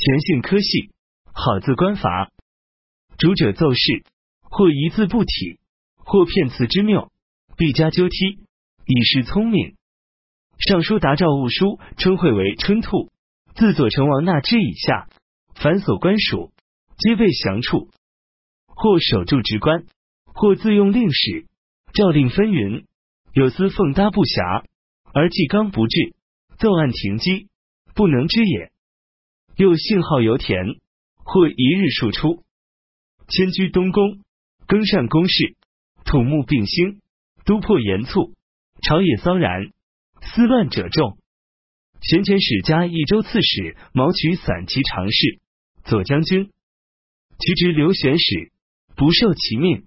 贤性科系，好字观法。主者奏事，或一字不体，或片词之谬，必加纠剔，以示聪明。尚书达诏务书称讳为春兔，自左成王纳之以下，凡所官属，皆被降处。或守住职官，或自用令史，诏令纷纭，有司奉搭不暇，而纪纲不治，奏案停机，不能知也。又信号油田，或一日数出，迁居东宫，更善宫事，土木并兴，都破严促，朝野骚然，思乱者众。贤前史加益州刺史毛取散骑常侍，左将军，其职刘玄史，不受其命。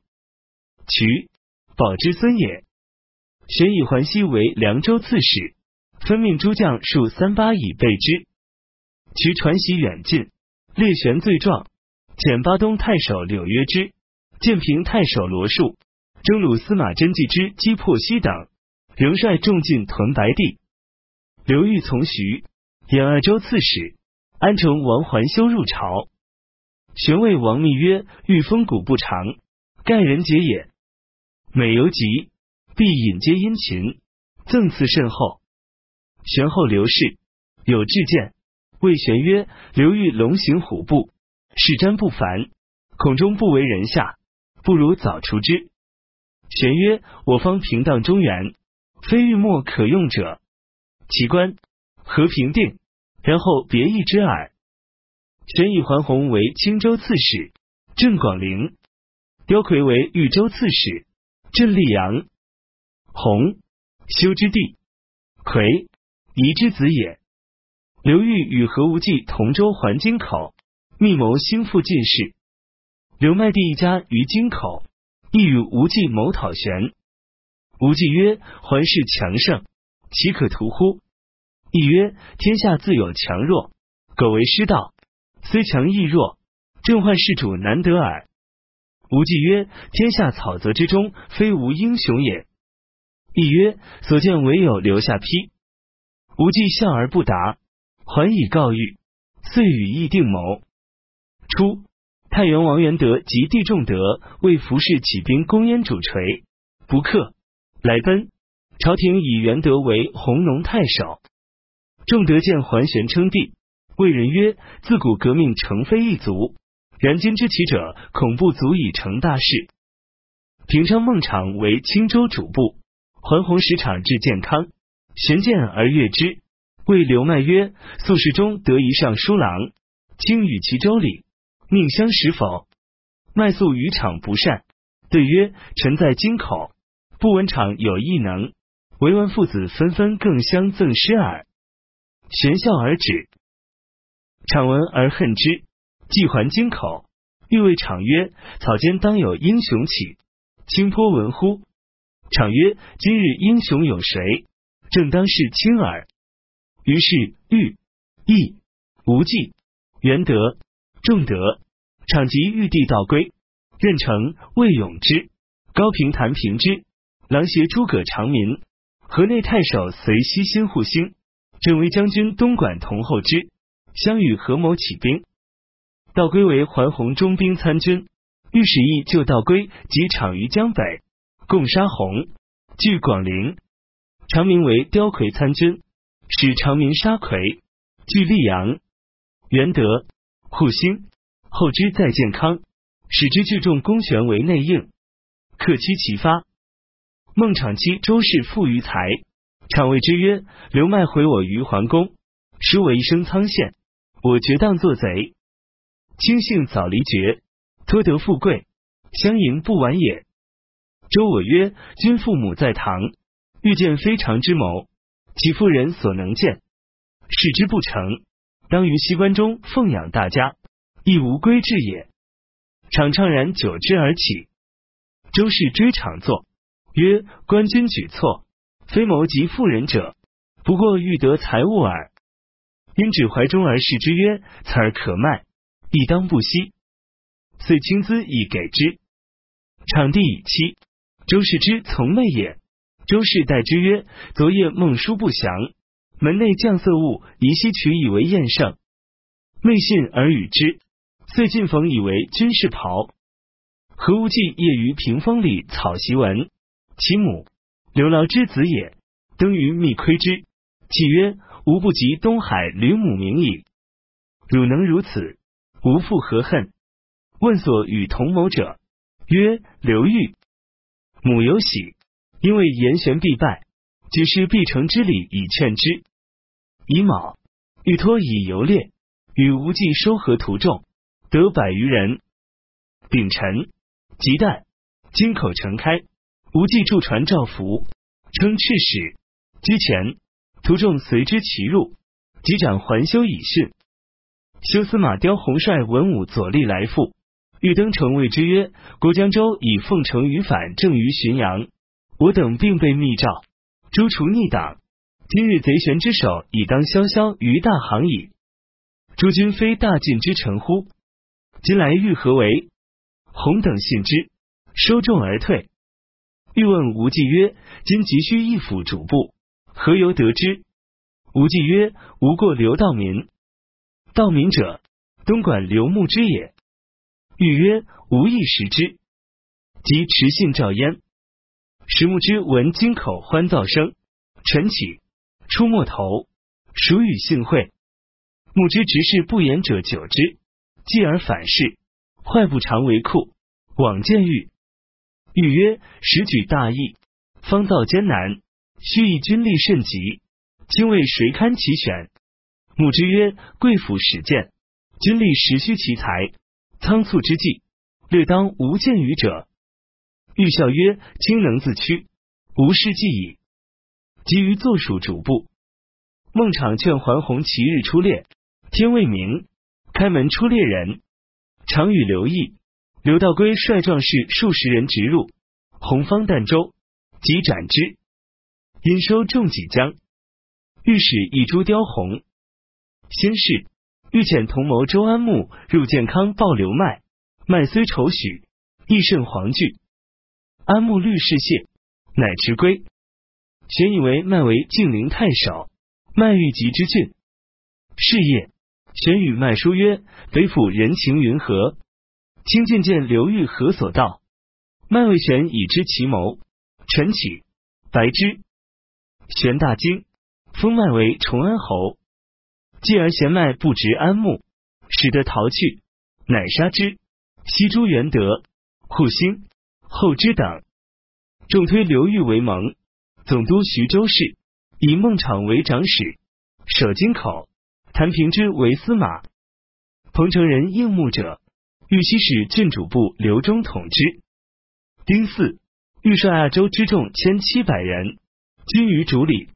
渠保之孙也。玄以桓熙为凉州刺史，分命诸将数三八以备之。其传习远近，列玄罪状，遣巴东太守柳约之、建平太守罗树、征虏司马真纪之击破西等，仍率众进屯白帝。刘裕从徐演二州刺史，安城王桓修入朝，玄谓王密曰：“欲风骨不长，盖人杰也。每游疾，必引接殷勤，赠赐甚厚。”玄后刘氏有志见。魏玄曰：“刘裕龙行虎步，事瞻不凡，恐终不为人下，不如早除之。”玄曰：“我方平荡中原，非玉墨可用者。其官和平定，然后别议之耳。”玄以桓洪为青州刺史，镇广陵；刁魁为豫州刺史，镇溧阳。洪，修之弟，魁，夷之子也。刘裕与何无忌同舟还京口，密谋兴复进士。刘麦弟一家于京口，亦与无忌谋讨玄。无忌曰：“桓氏强盛，岂可图乎？”亦曰：“天下自有强弱，苟为失道，虽强亦弱，正患世主难得耳。”无忌曰：“天下草泽之中，非无英雄也。”亦曰：“所见唯有留下批。”无忌笑而不答。还以告谕，遂与议定谋。初，太原王元德及弟仲德为服侍起兵攻燕主垂，不克，来奔。朝廷以元德为弘农太守。仲德见桓玄称帝，谓人曰：“自古革命成非一族，然今之起者，恐不足以成大事。”平昌孟昶为青州主簿，桓弘使场至健康，玄见而悦之。谓刘迈曰：“素世中得一尚书郎，卿与其州礼，命相识否？”迈素于场不善，对曰：“臣在京口，不闻场有异能，唯闻父子纷纷更相赠诗耳。”玄笑而止。场闻而恨之，既还京口，欲谓场曰：“草间当有英雄起，卿颇闻乎？”场曰：“今日英雄有谁？正当是卿耳。”于是，玉、义、无忌、元德、仲德、场及玉帝道归，任城魏永之、高平谭平之、郎协诸葛长民、河内太守随西新护兴、镇威将军东莞同后之，相与合谋起兵。道归为桓洪中兵参军，御史义救道归及场于江北，共杀洪，据广陵。长明为刁魁参军。使长民杀魁，据溧阳，元德、护兴、后之在健康，使之聚众公权为内应，克期其发。孟昶期周氏富于财，昶谓之曰：“刘迈毁我于桓公，使我一生苍陷，我绝当作贼。卿幸早离绝，托得富贵，相迎不晚也。”周我曰：“君父母在堂，遇见非常之谋。”其妇人所能见，视之不成，当于西关中奉养大家，亦无归志也。场怅然久之而起。周氏追常坐，曰：“官军举措，非谋及妇人者，不过欲得财物耳。因指怀中而视之曰：‘此儿可卖，亦当不惜。’遂亲资以给之。场地以期，周氏之从内也。”周氏代之曰：“昨夜梦书不详，门内降色物，宜悉取以为验圣。昧信而与之，遂进逢以为军士袍。何无忌业于屏风里草席闻，其母刘牢之子也，登于密窥之，泣曰：“吾不及东海吕母名矣。汝能如此，吾复何恨？”问所与同谋者，曰：“刘裕。”母有喜，因为言玄必败，举事必成之礼以劝之。乙卯，欲托以游猎，与无忌收合途众，得百余人。丙辰。即旦，京口城开，无忌驻船召服，称赤使，居前，徒众随之齐入，即斩还休以训。修司马刁洪率文武左立来赴，欲登城谓之曰：“国江州以奉承于反，正于浔阳，我等并被密诏诛除逆党。今日贼玄之首已当萧萧于大行矣。诸君非大晋之臣乎？今来欲何为？”洪等信之，收众而退。欲问无忌曰：“今急需一府主簿，何由得之？”无忌曰：“无过刘道民。道民者，东莞刘牧之也。”欲曰：“无亦识之。”即持信召焉。石木之闻京口欢噪声，晨起，出没头，属与幸会。木之执事不言者久之，继而反噬。坏不常为库，往见欲。欲曰：时举大义，方造艰难，须以军力甚急。今为谁堪其选？木之曰：贵府始见，军力实需其才。仓促之际，略当无见于者。欲笑曰：卿能自屈，无事计矣。急于坐属主簿。孟昶劝桓洪其日出猎，天未明，开门出猎人。常与刘毅、刘道归率壮士数十人直入，洪方儋州，即斩之。因收众几将，御史一诛刁洪。先是，欲遣同谋周安穆入建康报刘迈，迈虽丑许，亦甚惶惧。安穆虑事谢，乃迟归。玄以为麦为晋陵太守，麦欲及之郡。是夜。玄与麦书曰：“北府人情云何？卿见见刘裕何所道？”麦谓玄已知其谋，晨起白之。玄大惊，封麦为崇安侯。继而贤麦不值安穆，使得逃去，乃杀之。西诸元德、护兴、后之等，重推刘裕为盟，总督徐州市，以孟昶为长史，守京口。谭平之为司马，彭城人应募者，欲西使郡主部刘忠统之。丁巳，欲率亚州之众千七百人，军于主里，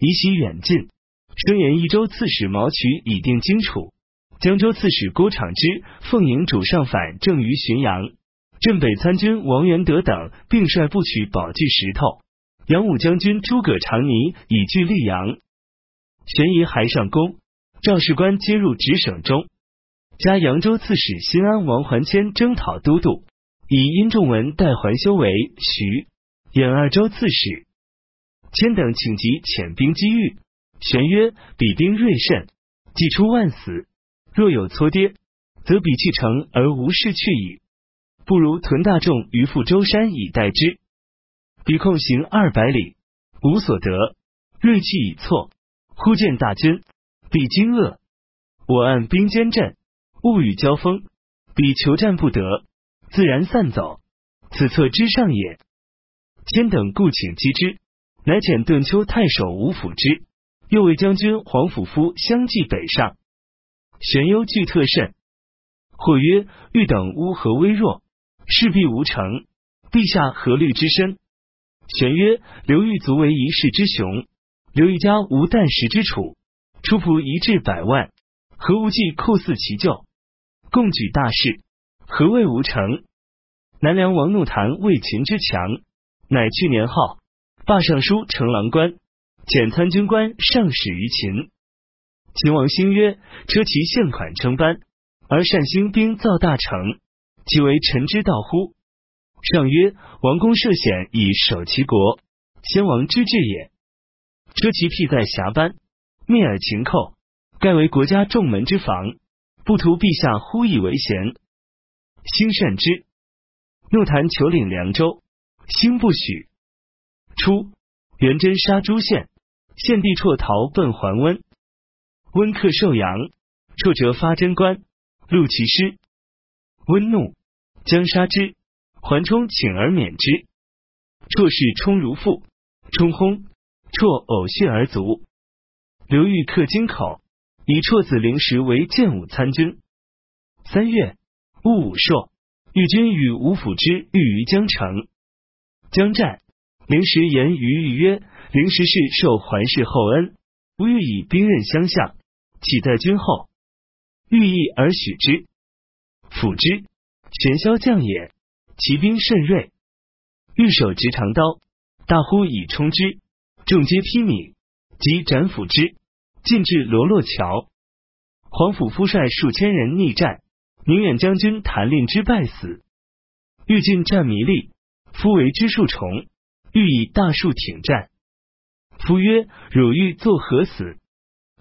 以喜远近。声言益州刺史毛渠已定荆楚，江州刺史郭昶之奉迎主上反，正于浔阳。镇北参军王元德等并率部取宝具石头。杨武将军诸葛长尼以据溧阳。玄疑还上宫。赵士官皆入直省中，加扬州刺史新安王桓谦征讨都督，以殷仲文代桓修为徐兖二州刺史。谦等请集遣兵击豫，玄曰：“彼兵锐甚，既出万死，若有挫跌，则彼弃城而无事去矣。不如屯大众于富州山以待之。彼控行二百里，无所得，锐气已挫，忽见大军。”必惊愕，我按兵坚阵，勿与交锋。彼求战不得，自然散走。此策之上也。谦等故请击之，乃遣顿丘太守吴辅之，右卫将军黄甫夫相继北上。玄忧惧特甚，或曰：欲等乌合微弱，势必无成。陛下何虑之深？玄曰：刘裕足为一世之雄，刘裕家无啖食之楚。出仆一至百万，何无忌酷似其舅，共举大事，何谓无成？南梁王怒谈魏秦之强，乃去年号罢尚书丞郎官，遣参军官上使于秦。秦王兴曰：车骑献款称班，而善兴兵造大城，即为臣之道乎？上曰：王公涉险以守其国，先王之志也。车骑辟在峡班。灭尔秦寇，盖为国家重门之防。不图陛下忽以为贤，兴善之。怒谈求领凉州，兴不许。初，元贞杀朱县，献帝辍逃奔桓温。温克寿阳，辍折发贞观，录其师。温怒，将杀之。桓冲请而免之。辍氏冲如父，冲薨，辍呕血而卒。刘裕克京口，以辍子灵石为建武参军。三月，戊午朔，豫军与吴府之遇于江城。江战，灵石言于豫曰：“灵石氏受桓氏厚恩，不欲以兵刃相向，岂待君后？”欲意而许之。辅之，玄霄将也，其兵甚锐。欲手执长刀，大呼以冲之，众皆披靡，即斩斧之，进至罗洛桥。皇甫夫率数千人逆战，宁远将军谭令之败死。欲进战弥利，夫为之数重，欲以大树挺战。夫曰：“汝欲作何死？”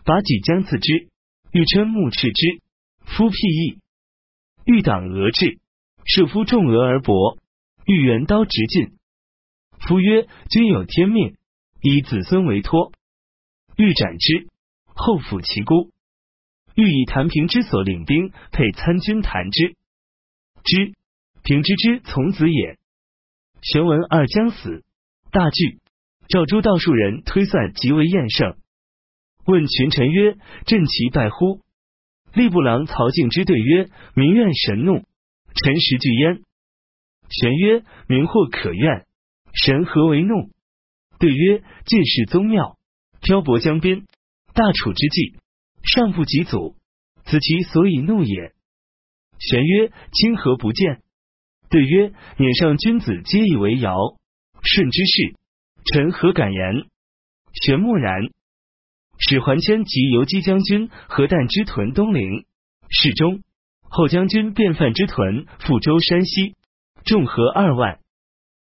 拔戟将刺之，欲称目斥之。夫辟易，欲挡俄至，射夫重额而搏。欲援刀直进，夫曰：“君有天命，以子孙为托。”欲斩之，后抚其孤。欲以谭平之所领兵配参军谭之，之平之之从子也。玄文二将死，大惧。赵诸道术人推算极为厌胜，问群臣曰：“朕其败乎？”吏部郎曹敬之对曰：“民怨神怒，臣实惧焉。”玄曰：“民或可怨，神何为怒？”对曰：“进士宗庙，漂泊江边，大楚之际，尚不及祖，此其所以怒也。”玄曰：“清何不见？”对曰：“撵上君子皆以为尧舜之事，臣何敢言？”玄默然。使桓谦及游击将军何旦之屯东陵，侍中后将军便范之屯赴州山西。众合二万，